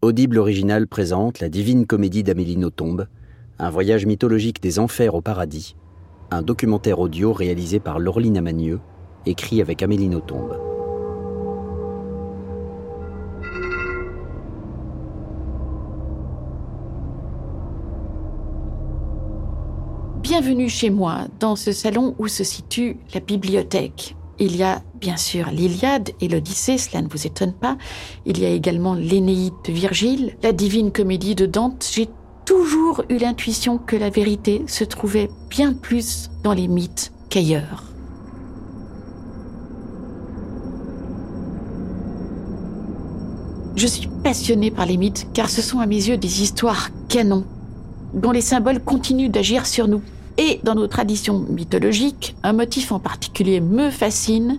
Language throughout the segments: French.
Audible Original présente la divine comédie d'Amélie Nothomb, un voyage mythologique des enfers au paradis, un documentaire audio réalisé par Laureline Amanieux, écrit avec Amélie Nothomb. Bienvenue chez moi, dans ce salon où se situe la bibliothèque. Il y a bien sûr l'Iliade et l'Odyssée, cela ne vous étonne pas. Il y a également l'Énéide de Virgile, la Divine Comédie de Dante. J'ai toujours eu l'intuition que la vérité se trouvait bien plus dans les mythes qu'ailleurs. Je suis passionnée par les mythes car ce sont à mes yeux des histoires canons dont les symboles continuent d'agir sur nous. Et dans nos traditions mythologiques, un motif en particulier me fascine,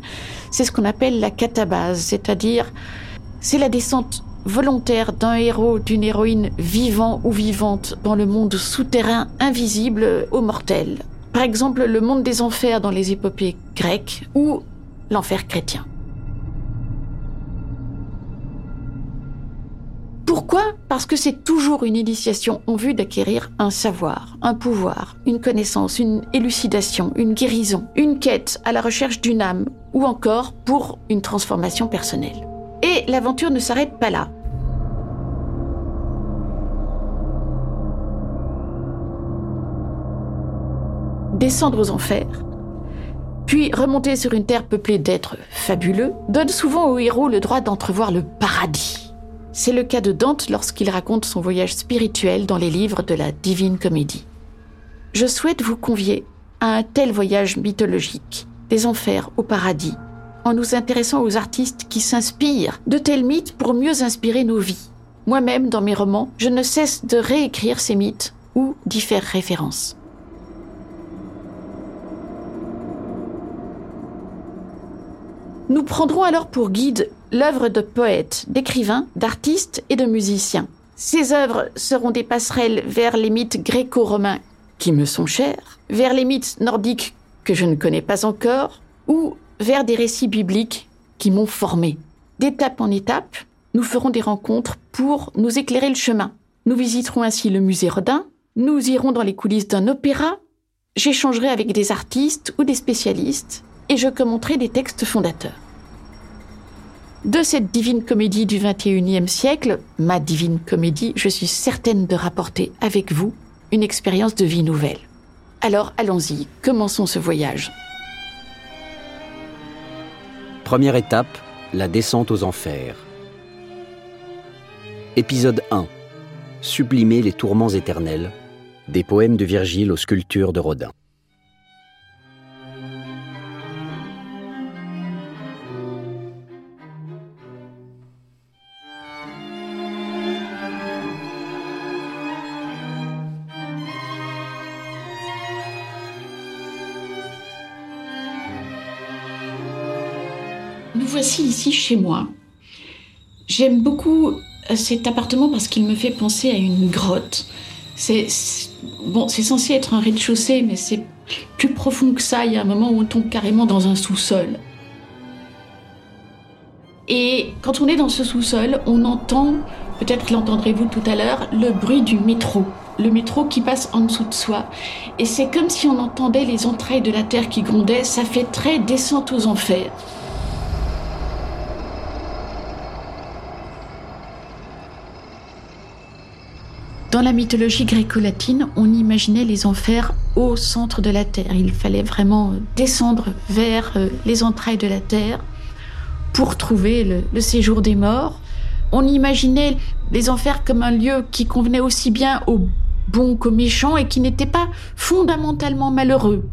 c'est ce qu'on appelle la catabase, c'est-à-dire c'est la descente volontaire d'un héros, d'une héroïne vivant ou vivante dans le monde souterrain invisible aux mortels. Par exemple, le monde des enfers dans les épopées grecques ou l'enfer chrétien. Pourquoi? Parce que c'est toujours une initiation en vue d'acquérir un savoir, un pouvoir, une connaissance, une élucidation, une guérison, une quête à la recherche d'une âme, ou encore pour une transformation personnelle. Et l'aventure ne s'arrête pas là. Descendre aux enfers, puis remonter sur une terre peuplée d'êtres fabuleux, donne souvent au héros le droit d'entrevoir le paradis c'est le cas de Dante lorsqu'il raconte son voyage spirituel dans les livres de la Divine Comédie. Je souhaite vous convier à un tel voyage mythologique, des enfers au paradis, en nous intéressant aux artistes qui s'inspirent de tels mythes pour mieux inspirer nos vies. Moi-même, dans mes romans, je ne cesse de réécrire ces mythes ou d'y faire référence. Nous prendrons alors pour guide l'œuvre de poètes, d'écrivains, d'artistes et de musiciens. Ces œuvres seront des passerelles vers les mythes gréco-romains qui me sont chers, vers les mythes nordiques que je ne connais pas encore, ou vers des récits bibliques qui m'ont formé. D'étape en étape, nous ferons des rencontres pour nous éclairer le chemin. Nous visiterons ainsi le musée Rodin, nous irons dans les coulisses d'un opéra, j'échangerai avec des artistes ou des spécialistes, et je commenterai des textes fondateurs. De cette divine comédie du XXIe siècle, ma divine comédie, je suis certaine de rapporter avec vous une expérience de vie nouvelle. Alors allons-y, commençons ce voyage. Première étape, la descente aux enfers. Épisode 1. Sublimer les tourments éternels. Des poèmes de Virgile aux sculptures de Rodin. Chez moi. J'aime beaucoup euh, cet appartement parce qu'il me fait penser à une grotte. C'est bon, c'est censé être un rez-de-chaussée, mais c'est plus profond que ça. Il y a un moment où on tombe carrément dans un sous-sol. Et quand on est dans ce sous-sol, on entend, peut-être l'entendrez-vous tout à l'heure, le bruit du métro. Le métro qui passe en dessous de soi. Et c'est comme si on entendait les entrailles de la terre qui grondaient. Ça fait très descente aux enfers. Dans la mythologie gréco-latine, on imaginait les enfers au centre de la terre. Il fallait vraiment descendre vers euh, les entrailles de la terre pour trouver le, séjour des morts. On imaginait les enfers comme un lieu qui convenait aussi bien aux bons qu'aux méchants et qui n'était pas fondamentalement malheureux.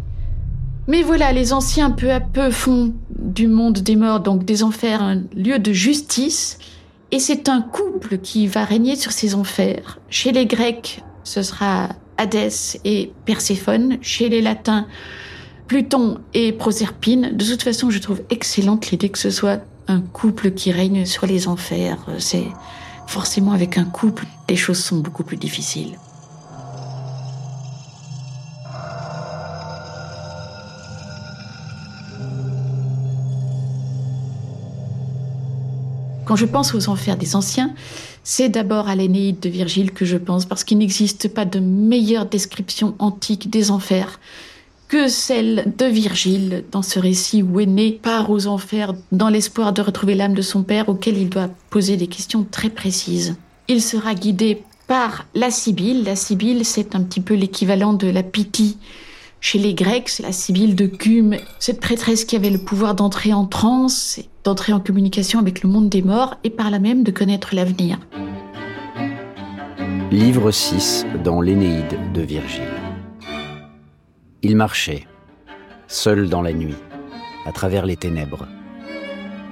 Mais voilà, les anciens peu à peu font du monde des morts, donc des enfers, un lieu de justice et c'est un couple qui va régner sur ces enfers. Chez les Grecs, ce sera Hadès et Perséphone. Chez les Latins, Pluton et Proserpine. De toute façon, je trouve excellente l'idée que ce soit un couple qui règne sur les enfers. C'est forcément avec un couple, les choses sont beaucoup plus difficiles. Quand je pense aux enfers des anciens, c'est d'abord à l'Énéide de Virgile que je pense, parce qu'il n'existe pas de meilleure description antique des enfers que celle de Virgile dans ce récit où Aîné part aux enfers dans l'espoir de retrouver l'âme de son père auquel il doit poser des questions très précises. Il sera guidé par la Sibylle. La Sibylle, c'est un petit peu l'équivalent de la Pythie chez les Grecs, c'est la Sibylle de Cume, cette prêtresse qui avait le pouvoir d'entrer en transe, d'entrer en communication avec le monde des morts et par là même de connaître l'avenir. Livre 6 dans l'Énéide de Virgile. Il marchait, seul dans la nuit, à travers les ténèbres,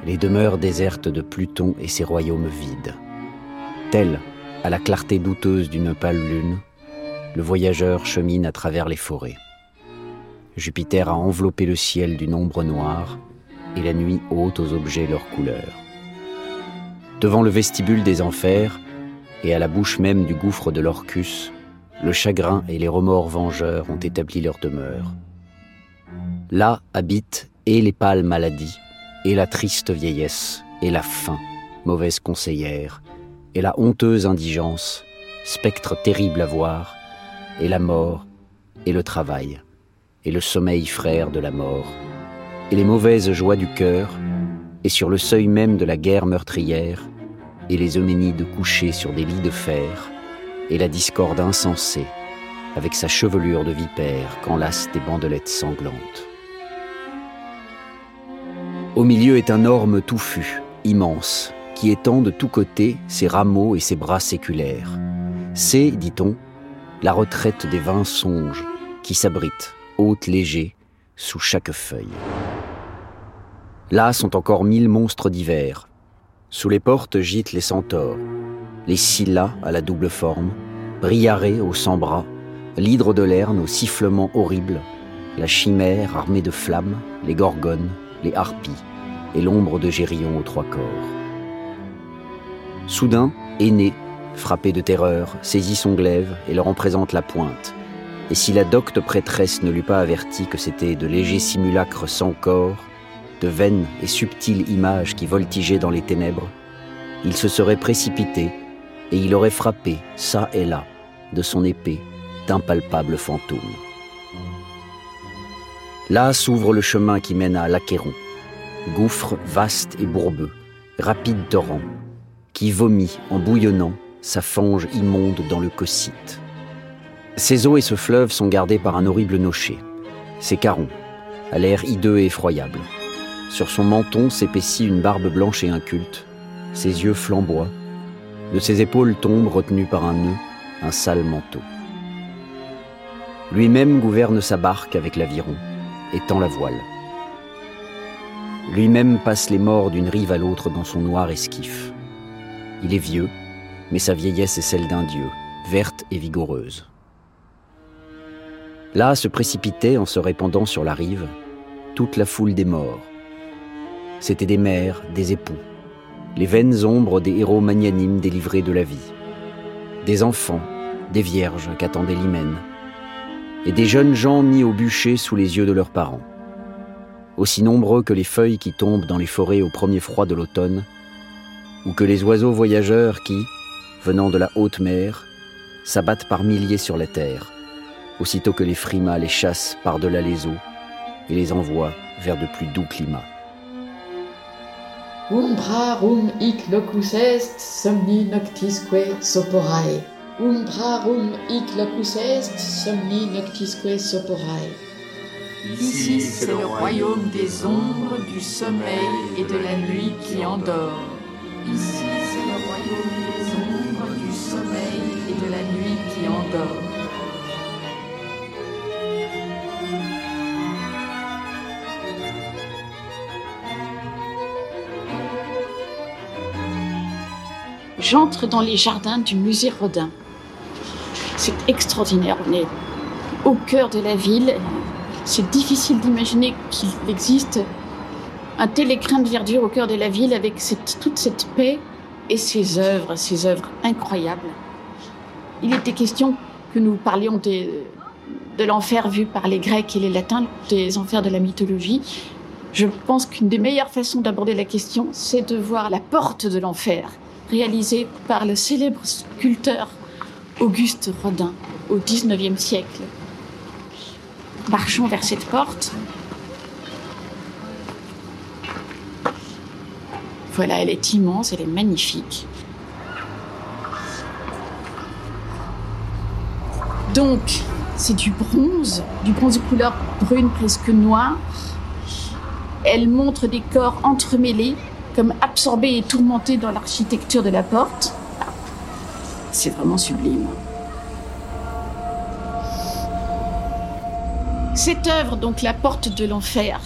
les demeures désertes de Pluton et ses royaumes vides. Tel, à la clarté douteuse d'une pâle lune, le voyageur chemine à travers les forêts. Jupiter a enveloppé le ciel d'une ombre noire et la nuit ôte aux objets leurs couleurs. Devant le vestibule des enfers et à la bouche même du gouffre de l'Orcus, le chagrin et les remords vengeurs ont établi leur demeure. Là habitent et les pâles maladies, et la triste vieillesse, et la faim, mauvaise conseillère, et la honteuse indigence, spectre terrible à voir, et la mort, et le travail et le sommeil frère de la mort, et les mauvaises joies du cœur, et sur le seuil même de la guerre meurtrière, et les Euménides couchés sur des lits de fer, et la discorde insensée, avec sa chevelure de vipère qu'enlace des bandelettes sanglantes. Au milieu est un orme touffu, immense, qui étend de tous côtés ses rameaux et ses bras séculaires. C'est, dit-on, la retraite des vingt songes qui s'abritent haute léger, sous chaque feuille. Là sont encore mille monstres divers. Sous les portes gîtent les centaures, les Scylla à la double forme, Briaré aux cent bras, l'hydre de Lerne au sifflement horrible, la chimère armée de flammes, les gorgones, les harpies et l'ombre de Gérion aux trois corps. Soudain, Aîné, frappé de terreur, saisit son glaive et leur en présente la pointe, et si la docte prêtresse ne l'eût pas averti que c'était de légers simulacres sans corps, de vaines et subtiles images qui voltigeaient dans les ténèbres, il se serait précipité et il aurait frappé, ça et là, de son épée, d'impalpables fantômes. Là s'ouvre le chemin qui mène à l'Achéron, gouffre vaste et bourbeux, rapide torrent, qui vomit en bouillonnant sa fange immonde dans le cocyte. Ces eaux et ce fleuve sont gardés par un horrible nocher. C'est Caron, à l'air hideux et effroyable. Sur son menton s'épaissit une barbe blanche et inculte. Ses yeux flamboient. De ses épaules tombe, retenu par un nœud, un sale manteau. Lui-même gouverne sa barque avec l'aviron et tend la voile. Lui-même passe les morts d'une rive à l'autre dans son noir esquif. Il est vieux, mais sa vieillesse est celle d'un dieu, verte et vigoureuse. Là se précipitait, en se répandant sur la rive, toute la foule des morts. C'étaient des mères, des époux, les vaines ombres des héros magnanimes délivrés de la vie, des enfants, des vierges qu'attendait l'hymen, et des jeunes gens mis au bûcher sous les yeux de leurs parents, aussi nombreux que les feuilles qui tombent dans les forêts au premier froid de l'automne, ou que les oiseaux voyageurs qui, venant de la haute mer, s'abattent par milliers sur la terre, aussitôt que les frimas les chassent par-delà les eaux et les envoient vers de plus doux climats. Umbrarum hic locus est somni noctisque soporae. Umbrarum hic locus est somni noctisque soporae. Ici, c'est le royaume des ombres, du sommeil et de la nuit qui endort. Ici, c'est le royaume des ombres, du sommeil et de la nuit qui endort. J'entre dans les jardins du musée Rodin. C'est extraordinaire. On est au cœur de la ville. C'est difficile d'imaginer qu'il existe un tel écrin de verdure au cœur de la ville avec toute cette paix et ces œuvres, ces œuvres incroyables. Il était question que nous parlions de l'enfer vu par les Grecs et les Latins, des enfers de la mythologie. Je pense qu'une des meilleures façons d'aborder la question, c'est de voir la porte de l'enfer, réalisée par le célèbre sculpteur Auguste Rodin au XIXe siècle. Marchons vers cette porte. Voilà, elle est immense, elle est magnifique. Donc, c'est du bronze, du bronze de couleur brune presque noire. Elle montre des corps entremêlés, comme absorbés et tourmentés dans l'architecture de la porte. C'est vraiment sublime. Cette œuvre, donc La Porte de l'Enfer,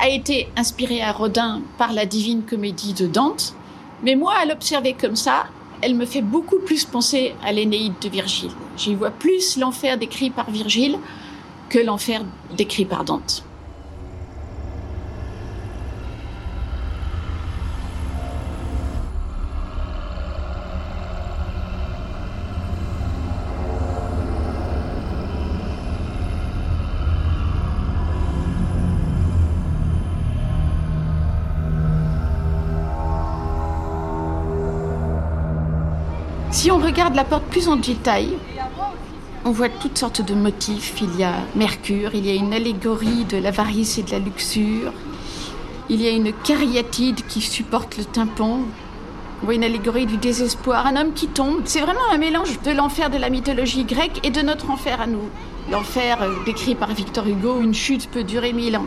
a été inspirée à Rodin par la Divine Comédie de Dante, mais moi, à l'observer comme ça, elle me fait beaucoup plus penser à l'Énéide de Virgile. J'y vois plus l'enfer décrit par Virgile que l'enfer décrit par Dante. Regarde la porte plus en détail, on voit toutes sortes de motifs. Il y a Mercure, il y a une allégorie de l'avarice et de la luxure. Il y a une cariatide qui supporte le tympan. On voit une allégorie du désespoir, un homme qui tombe. C'est vraiment un mélange de l'enfer de la mythologie grecque et de notre enfer à nous. L'enfer euh, décrit par Victor Hugo, une chute peut durer mille ans.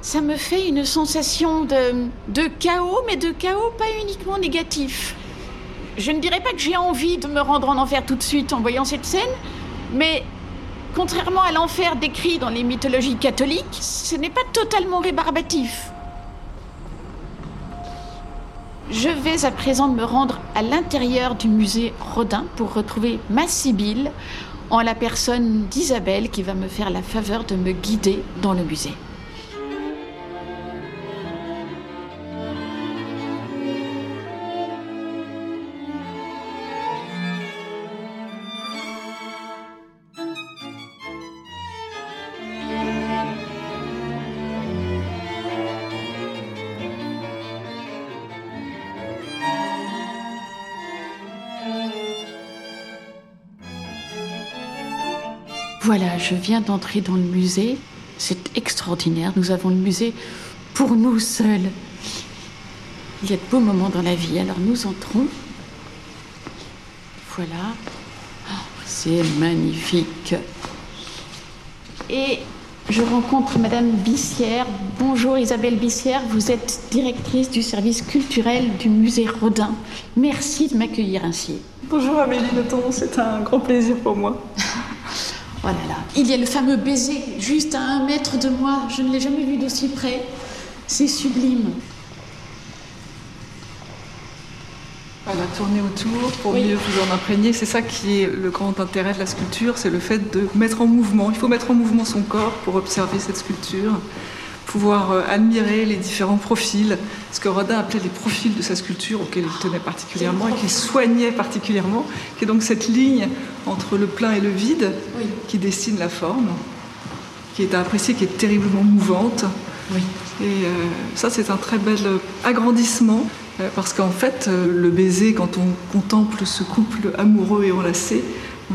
Ça me fait une sensation de, de chaos, mais de chaos pas uniquement négatif. Je ne dirais pas que j'ai envie de me rendre en enfer tout de suite en voyant cette scène, mais contrairement à l'enfer décrit dans les mythologies catholiques, ce n'est pas totalement rébarbatif. Je vais à présent me rendre à l'intérieur du musée Rodin pour retrouver ma Sibylle en la personne d'Isabelle qui va me faire la faveur de me guider dans le musée. Voilà, je viens d'entrer dans le musée. C'est extraordinaire. Nous avons le musée pour nous seuls. Il y a de beaux moments dans la vie. Alors nous entrons. Voilà. Oh, c'est magnifique. Et je rencontre Madame Bissière. Bonjour Isabelle Bissière, vous êtes directrice du service culturel du musée Rodin. Merci de m'accueillir ainsi. Bonjour Amélie Noton, c'est un grand plaisir pour moi. Oh là là. Il y a le fameux baiser juste à un mètre de moi. Je ne l'ai jamais vu d'aussi près. C'est sublime. Voilà, tourner autour pour Oui. mieux vous en imprégner. C'est ça qui est le grand intérêt de la sculpture, c'est le fait de mettre en mouvement. Il faut mettre en mouvement son corps pour observer cette sculpture, pouvoir euh, admirer les différents profils, ce que Rodin appelait les profils de sa sculpture, auxquels il tenait particulièrement et qu'il soignait particulièrement, qui est donc cette ligne entre le plein et le vide Oui. qui dessine la forme, qui est à apprécier, qui est terriblement mouvante. Oui. Et euh, ça, c'est un très bel euh, agrandissement, euh, parce qu'en fait, euh, le baiser, quand on contemple ce couple amoureux et enlacé,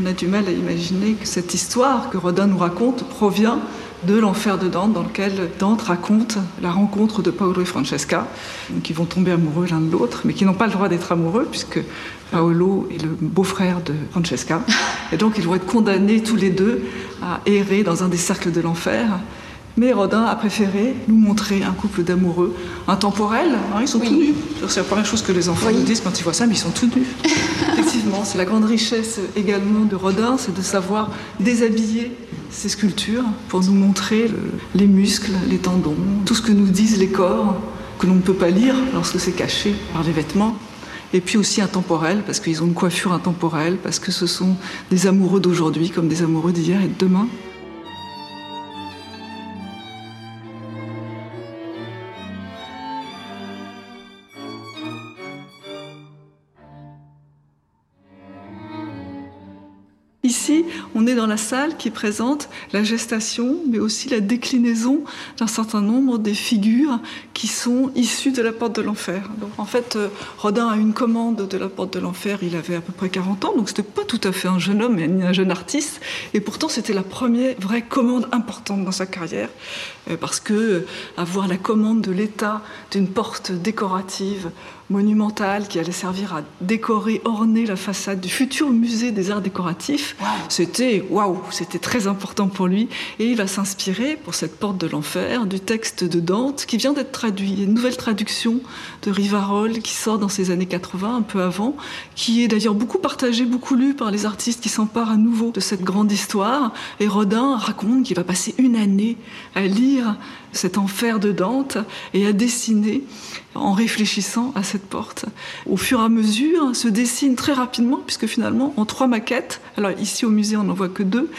on a du mal à imaginer que cette histoire que Rodin nous raconte provient de l'enfer de Dante, dans lequel Dante raconte la rencontre de Paolo et Francesca, qui vont tomber amoureux l'un de l'autre, mais qui n'ont pas le droit d'être amoureux, puisque Paolo est le beau-frère de Francesca. Et donc, ils vont être condamnés tous les deux à errer dans un des cercles de l'enfer. Mais Rodin a préféré nous montrer un couple d'amoureux intemporels. hein, ils sont tout nus. C'est la première chose que les enfants Oui. nous disent quand ils voient ça, mais ils sont tout nus. Effectivement, c'est la grande richesse également de Rodin, c'est de savoir déshabiller ces sculptures pour nous montrer le- les muscles, les tendons, tout ce que nous disent les corps, que l'on ne peut pas lire lorsque c'est caché par les vêtements. Et puis aussi intemporels, parce qu'ils ont une coiffure intemporelle, parce que ce sont des amoureux d'aujourd'hui comme des amoureux d'hier et de demain. Est dans la salle qui présente la gestation, mais aussi la déclinaison d'un certain nombre des figures qui sont issues de la porte de l'enfer. Donc en fait, euh, Rodin a une commande de la porte de l'enfer, il avait à peu près 40 ans, donc c'était pas tout à fait un jeune homme ni un jeune artiste, et pourtant c'était la première vraie commande importante dans sa carrière, euh, parce que euh, avoir la commande de l'État d'une porte décorative monumentale qui allait servir à décorer, orner la façade du futur musée des arts décoratifs. C'était waouh, c'était très important pour lui. Et il va s'inspirer pour cette porte de l'enfer du texte de Dante qui vient d'être traduit. Une nouvelle traduction de Rivarol qui sort dans ces années 80, un peu avant, qui est d'ailleurs beaucoup partagé, beaucoup lu par les artistes qui s'emparent à nouveau de cette grande histoire. Et Rodin raconte qu'il va passer une année à lire cet enfer de Dante et à dessiner en réfléchissant à cette porte. Au fur et à mesure, se dessine très rapidement, puisque finalement, en trois maquettes, alors ici au musée on n'en voit que deux,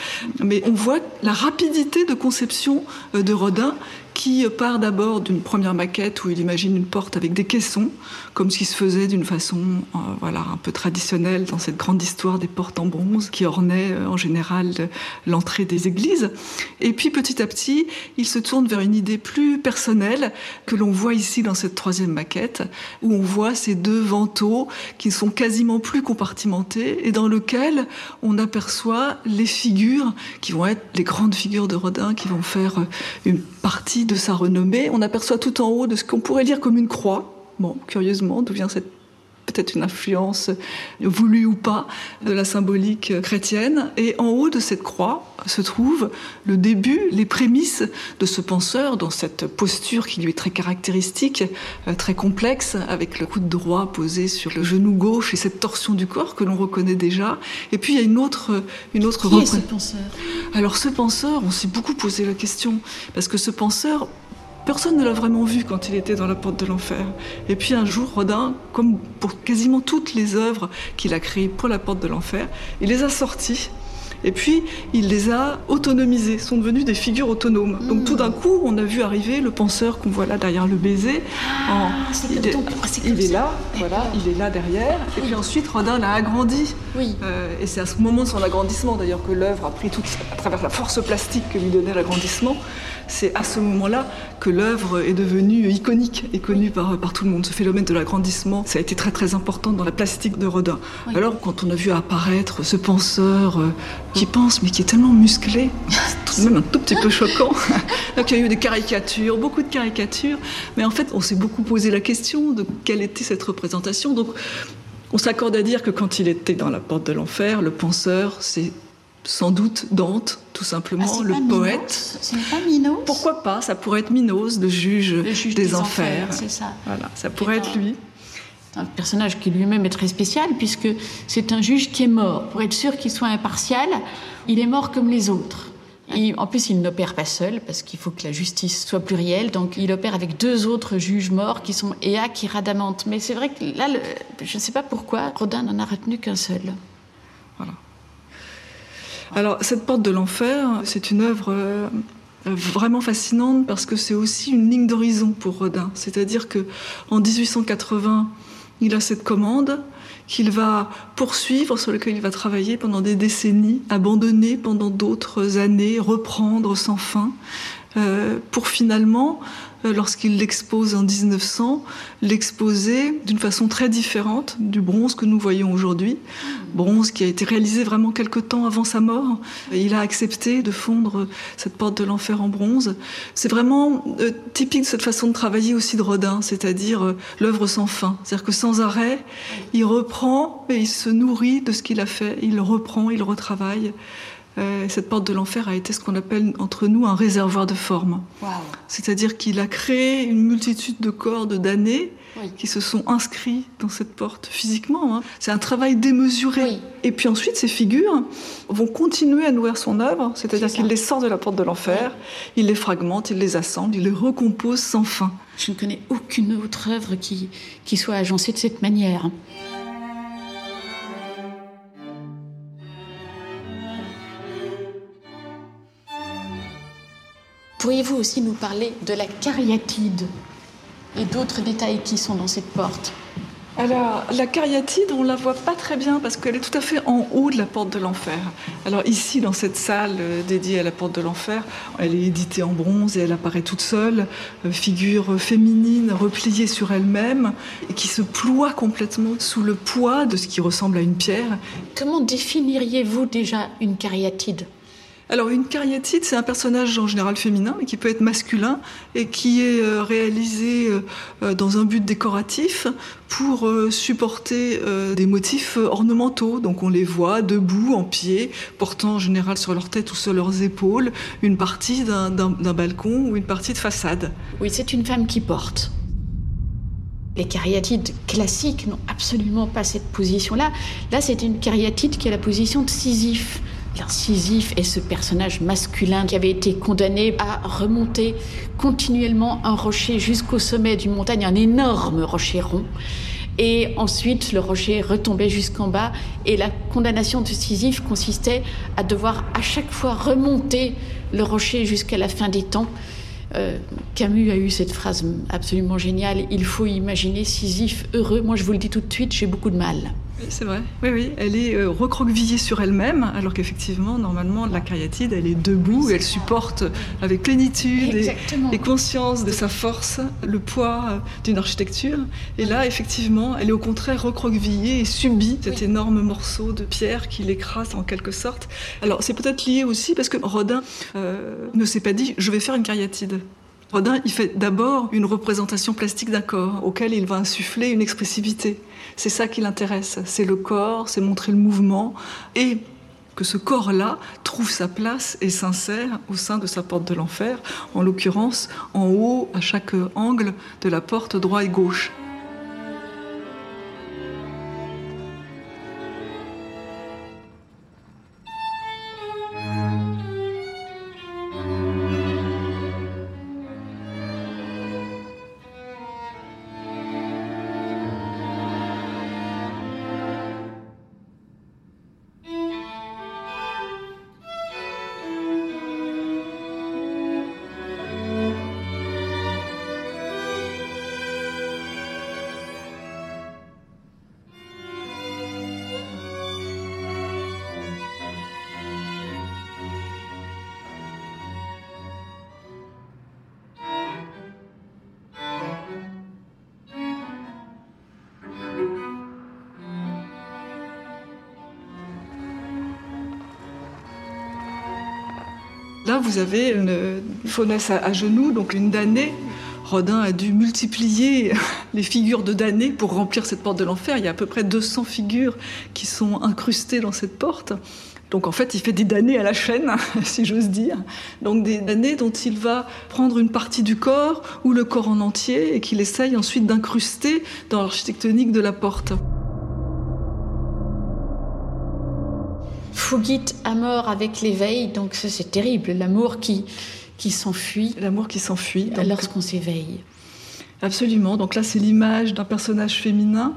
mais on voit la rapidité de conception euh, de Rodin qui part d'abord d'une première maquette où il imagine une porte avec des caissons, comme ce qui se faisait d'une façon euh, voilà, un peu traditionnelle dans cette grande histoire des portes en bronze qui ornaient euh, en général l'entrée des églises. Et puis petit à petit, il se tourne vers une idée plus personnelle que l'on voit ici dans cette troisième maquette, où on voit ces deux vantaux qui sont quasiment plus compartimentés et dans lequel on aperçoit les figures qui vont être les grandes figures de Rodin, qui vont faire une partie de sa renommée. On aperçoit tout en haut de ce qu'on pourrait lire comme une croix. Bon, curieusement, d'où vient cette peut-être une influence voulue ou pas de la symbolique chrétienne. Et en haut de cette croix se trouve le début, les prémices de ce penseur dans cette posture qui lui est très caractéristique, euh, très complexe, avec le coude droit posé sur le genou gauche et cette torsion du corps que l'on reconnaît déjà. Et puis il y a une autre, une autre. Qui est ce penseur? Alors ce penseur, on s'est beaucoup posé la question parce que ce penseur Personne ne l'a vraiment vu quand il était dans la porte de l'enfer. Et puis un jour, Rodin, comme pour quasiment toutes les œuvres qu'il a créées pour la porte de l'enfer, il les a sorties et puis, il les a autonomisés, sont devenus des figures autonomes. Donc tout d'un coup, on a vu arriver le penseur qu'on voit là derrière le baiser. Ah, il, est, il est, là, voilà, il est là derrière. Et puis ensuite, Rodin l'a agrandi. Oui. Euh, et c'est à ce moment de son agrandissement, d'ailleurs, que l'œuvre a pris toute, à travers la force plastique que lui donnait l'agrandissement, c'est à ce moment-là que l'œuvre est devenue iconique et connue par, par tout le monde. Ce phénomène de l'agrandissement, ça a été très très important dans la plastique de Rodin. Alors quand on a vu apparaître ce penseur euh, qui pense mais qui est tellement musclé, c'est tout de même un tout petit peu choquant. Donc il y a eu des caricatures, beaucoup de caricatures, mais en fait on s'est beaucoup posé la question de quelle était cette représentation. Donc on s'accorde à dire que quand il était dans la porte de l'enfer, le penseur, c'est sans doute Dante, tout simplement, Ah, le poète. Ce n'est pas Minos Pourquoi pas Ça pourrait être Minos, le juge, Le juge des, des enfers. enfers, c'est ça. Voilà, ça pourrait être lui. Un personnage qui lui-même est très spécial puisque c'est un juge qui est mort. Pour être sûr qu'il soit impartial, il est mort comme les autres. Et en plus, il n'opère pas seul parce qu'il faut que la justice soit plurielle. Donc, il opère avec deux autres juges morts qui sont Ea et Radamante. Mais c'est vrai que là, le- je ne sais pas pourquoi, Rodin n'en a retenu qu'un seul. Alors, cette porte de l'enfer, c'est une œuvre euh, vraiment fascinante parce que c'est aussi une ligne d'horizon pour Rodin. C'est-à-dire que en 1880, il a cette commande qu'il va poursuivre, sur laquelle il va travailler pendant des décennies, abandonner pendant d'autres années, reprendre sans fin, euh, pour finalement, lorsqu'il l'expose en 1900, l'exposer d'une façon très différente du bronze que nous voyons aujourd'hui. Bronze qui a été réalisé vraiment quelque temps avant sa mort. Il a accepté de fondre cette porte de l'enfer en bronze. C'est vraiment euh, typique de cette façon de travailler aussi de Rodin, c'est-à-dire euh, l'œuvre sans fin. C'est-à-dire que sans arrêt, il reprend et il se nourrit de ce qu'il a fait. Il reprend, il retravaille. Euh, cette porte de l'enfer a été ce qu'on appelle entre nous un réservoir de forme. C'est-à-dire qu'il a créé une multitude de corps de damnés Oui. qui se sont inscrits dans cette porte physiquement. hein. C'est un travail démesuré. Oui. Et puis ensuite, ces figures vont continuer à nourrir son œuvre, c'est-à-dire qu'il les sort de la porte de l'enfer, il les fragmente, il les assemble, il les recompose sans fin. Je ne connais aucune autre œuvre qui, qui soit agencée de cette manière. Pourriez-vous aussi nous parler de la cariatide et d'autres détails qui sont dans cette porte? Alors, la cariatide, on la voit pas très bien parce qu'elle est tout à fait en haut de la porte de l'enfer. Alors ici, dans cette salle euh, dédiée à la porte de l'enfer, elle est éditée en bronze et elle apparaît toute seule, euh, figure féminine repliée sur elle-même et qui se ploie complètement sous le poids de ce qui ressemble à une pierre. Comment définiriez-vous déjà une cariatide? Alors une cariatide, c'est un personnage en général féminin, mais qui peut être masculin et qui est euh, réalisé euh, euh, dans un but décoratif pour supporter des motifs ornementaux. Donc on les voit debout, en pied, portant en général sur leur tête ou sur leurs épaules une partie d'un balcon ou une partie de façade. Oui, c'est une femme qui porte. Les cariatides classiques n'ont absolument pas cette position-là. Là, c'est une cariatide qui a la position de Sisyphe. Sisyphe est ce personnage masculin qui avait été condamné à remonter continuellement un rocher jusqu'au sommet d'une montagne, un énorme rocher rond. Et ensuite, le rocher retombait jusqu'en bas. Et la condamnation de Sisyphe consistait à devoir à chaque fois remonter le rocher jusqu'à la fin des temps. Euh, Camus a eu cette phrase absolument géniale il faut imaginer Sisyphe heureux. Moi, je vous le dis tout de suite, j'ai beaucoup de mal c'est vrai. Oui, oui. Elle est euh, recroquevillée sur elle-même, alors qu'effectivement, normalement, la cariatide, elle est debout, elle supporte avec plénitude et, conscience de sa force le poids euh, d'une architecture. Et là, effectivement, elle est au contraire recroquevillée et subit cet énorme morceau de pierre qui l'écrase en quelque sorte. Alors, c'est peut-être lié aussi parce que Rodin euh, ne s'est pas dit je vais faire une cariatide. Rodin, il fait d'abord une représentation plastique d'un corps auquel il va insuffler une expressivité. C'est ça qui l'intéresse, c'est le corps, c'est montrer le mouvement et que ce corps-là trouve sa place et s'insère au sein de sa porte de l'enfer, en l'occurrence en haut à chaque angle de la porte droite et gauche. Vous avez une faunesse à, genoux, donc une damnée. Rodin a dû multiplier les figures de damnés pour remplir cette porte de l'enfer. Il y a à peu près 200 figures qui sont incrustées dans cette porte. Donc en fait, il fait des damnés à la chaîne, si j'ose dire. Donc des damnés dont il va prendre une partie du corps ou le corps en entier et qu'il essaye ensuite d'incruster dans l'architectonique de la porte. Fouguite à mort avec l'éveil, donc ça c'est terrible, l'amour qui, qui s'enfuit. L'amour qui s'enfuit. Lorsqu'on s'éveille. Absolument, donc là c'est l'image d'un personnage féminin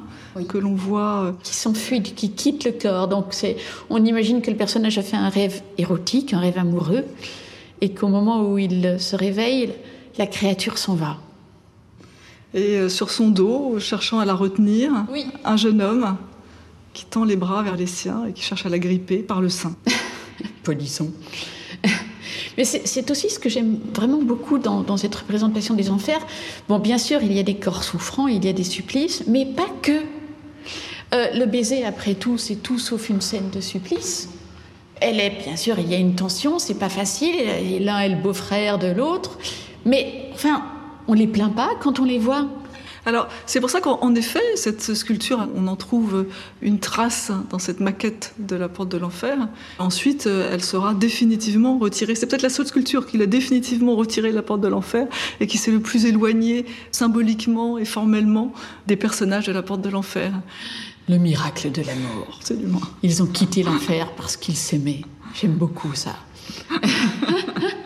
que l'on voit. Euh, qui s'enfuit, qui quitte le corps. Donc c'est, on imagine que le personnage a fait un rêve érotique, un rêve amoureux, et qu'au moment où il se réveille, la créature s'en va. Et euh, sur son dos, cherchant à la retenir, un jeune homme qui tend les bras vers les siens et qui cherche à la gripper par le sein. Polisson. Mais c'est aussi ce que j'aime vraiment beaucoup dans, cette représentation des enfers. Bon, bien sûr, il y a des corps souffrants, il y a des supplices, mais pas que. Euh, le baiser, après tout, c'est tout sauf une scène de supplice. Elle est, bien sûr, il y a une tension, c'est pas facile. L'un est le beau-frère de l'autre, mais enfin, on les plaint pas quand on les voit. Alors, c'est pour ça qu'en effet, cette sculpture, on en trouve une trace dans cette maquette de la porte de l'enfer. Ensuite, elle sera définitivement retirée. C'est peut-être la seule sculpture qui a définitivement retiré la porte de l'enfer et qui s'est le plus éloignée symboliquement et formellement des personnages de la porte de l'enfer. Le miracle de l'amour. Absolument. Ils ont quitté l'enfer parce qu'ils s'aimaient. J'aime beaucoup ça.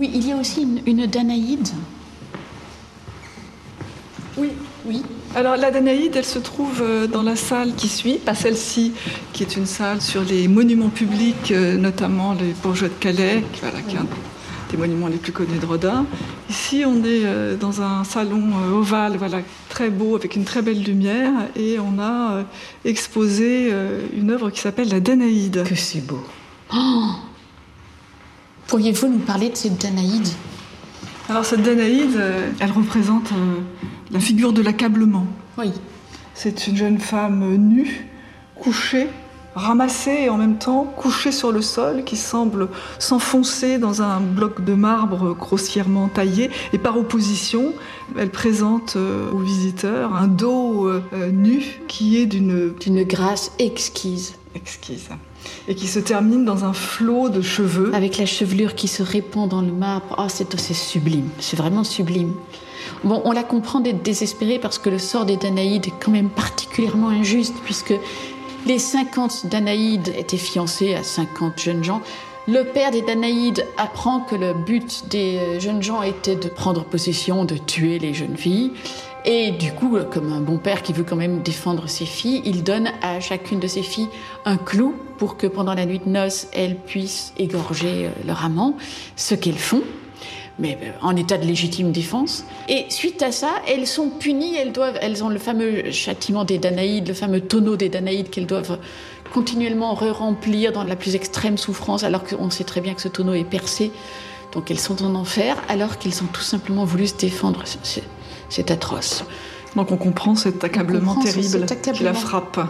Oui, il y a aussi une, Danaïde. Oui, oui. Alors la Danaïde, elle se trouve euh, dans la salle qui suit, pas celle-ci, qui est une salle sur les monuments publics, euh, notamment les bourgeois de Calais, qui, voilà, qui est un des monuments les plus connus de Rodin. Ici, on est euh, dans un salon ovale, voilà, très beau, avec une très belle lumière, et on a exposé une œuvre qui s'appelle la Danaïde. Que c'est beau. Oh Pourriez-vous nous parler de cette Danaïde Alors cette Danaïde, elle représente la figure de l'accablement. Oui. C'est une jeune femme nue, couchée ramassée et en même temps couchée sur le sol, qui semble s'enfoncer dans un bloc de marbre grossièrement taillé. Et par opposition, elle présente euh, aux visiteurs un dos euh, nu qui est d'une... D'une grâce exquise. Exquise. Et qui se termine dans un flot de cheveux. Avec la chevelure qui se répand dans le marbre. Oh, c'est sublime. C'est vraiment sublime. Bon, on la comprend d'être désespérée parce que le sort des Danaïdes est quand même particulièrement injuste, puisque les 50 Danaïdes étaient fiancés à 50 jeunes gens. Le père des Danaïdes apprend que le but des jeunes gens était de prendre possession, de tuer les jeunes filles. Et du coup, comme un bon père qui veut quand même défendre ses filles, il donne à chacune de ses filles un clou pour que pendant la nuit de noces, elles puissent égorger euh, leur amant, ce qu'elles font mais euh, en état de légitime défense. Et suite à ça, elles sont punies, elles, doivent, elles ont le fameux châtiment des Danaïdes, le fameux tonneau des Danaïdes qu'elles doivent continuellement re-remplir dans la plus extrême souffrance, alors qu'on sait très bien que ce tonneau est percé. Donc elles sont en enfer, alors qu'elles ont tout simplement voulu se défendre. C'est atroce. Donc on comprend cet accablement terrible qui la frappe.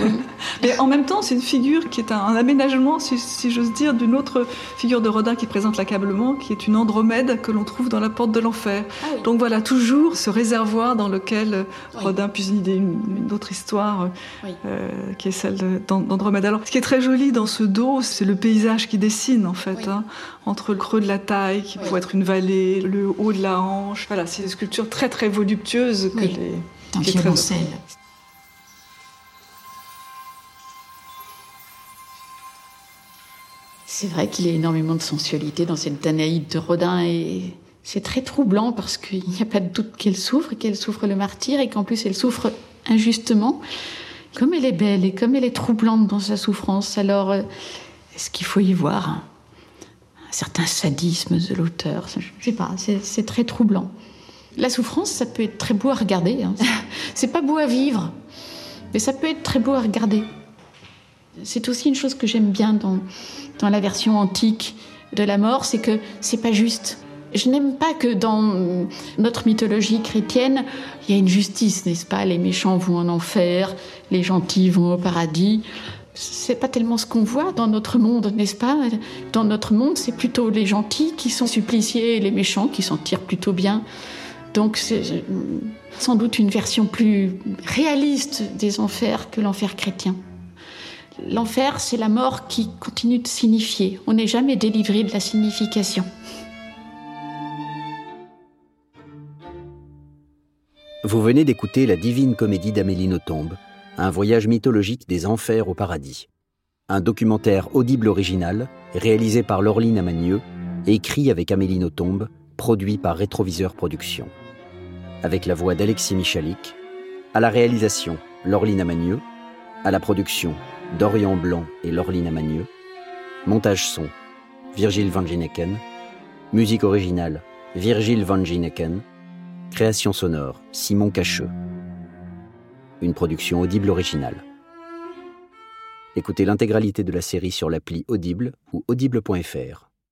Mais en même temps, c'est une figure qui est un, aménagement, si, j'ose dire, d'une autre figure de Rodin qui présente l'accablement, qui est une Andromède que l'on trouve dans la porte de l'enfer. Ah Donc voilà, toujours ce réservoir dans lequel Rodin puise une, une, autre histoire, euh, qui est celle d'Andromède. Alors, ce qui est très joli dans ce dos, c'est le paysage qui dessine, en fait, hein, entre le creux de la taille, qui pourrait être une vallée, le haut de la hanche. Voilà, c'est des sculptures très, très voluptueuses que les... C'est vrai qu'il y a énormément de sensualité dans cette Danaïde de Rodin et c'est très troublant parce qu'il n'y a pas de doute qu'elle souffre, qu'elle souffre le martyr et qu'en plus elle souffre injustement. Comme elle est belle et comme elle est troublante dans sa souffrance, alors euh, est-ce qu'il faut y voir un, certain sadisme de l'auteur Je ne sais pas, c'est très troublant. La souffrance, ça peut être très beau à regarder. Hein. c'est pas beau à vivre, mais ça peut être très beau à regarder. C'est aussi une chose que j'aime bien dans, dans la version antique de la mort, c'est que c'est pas juste. Je n'aime pas que dans notre mythologie chrétienne, il y a une justice, n'est-ce pas? Les méchants vont en enfer, les gentils vont au paradis. C'est pas tellement ce qu'on voit dans notre monde, n'est-ce pas? Dans notre monde, c'est plutôt les gentils qui sont suppliciés et les méchants qui s'en tirent plutôt bien. Donc c'est sans doute une version plus réaliste des enfers que l'enfer chrétien. L'enfer, c'est la mort qui continue de signifier. On n'est jamais délivré de la signification. Vous venez d'écouter la divine comédie d'Amélie Nothomb, un voyage mythologique des enfers au paradis. Un documentaire audible original, réalisé par Laureline Amagneux, écrit avec Amélie Nothomb, produit par Rétroviseur Productions. Avec la voix d'Alexis Michalik, à la réalisation, Laureline Amagneux, à la production, Dorian Blanc et Laureline Amagneux. Montage son, Virgile Van Gineken. Musique originale, Virgile Van Gineken. Création sonore, Simon Cacheux. Une production audible originale. Écoutez l'intégralité de la série sur l'appli Audible ou audible.fr.